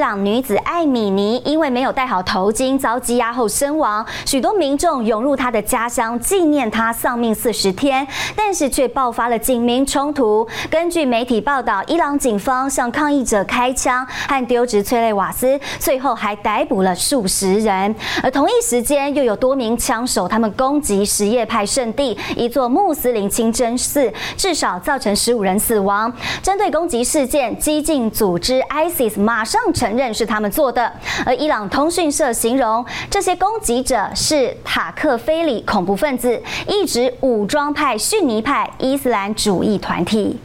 伊朗女子艾米尼因为没有戴好头巾遭羁押后身亡，许多民众涌入她的家乡纪念她丧命四十天，但是却爆发了警民冲突。根据媒体报道，伊朗警方向抗议者开枪和丢掷催泪瓦斯，最后还逮捕了数十人。而同一时间，又有多名枪手他们攻击什叶派圣地一座穆斯林清真寺，至少造成十五人死亡。针对攻击事件，激进组织 ISIS 马上成。承认是他们做的，而伊朗通讯社形容这些攻击者是塔克菲里恐怖分子，一直武装派逊尼派伊斯兰主义团体。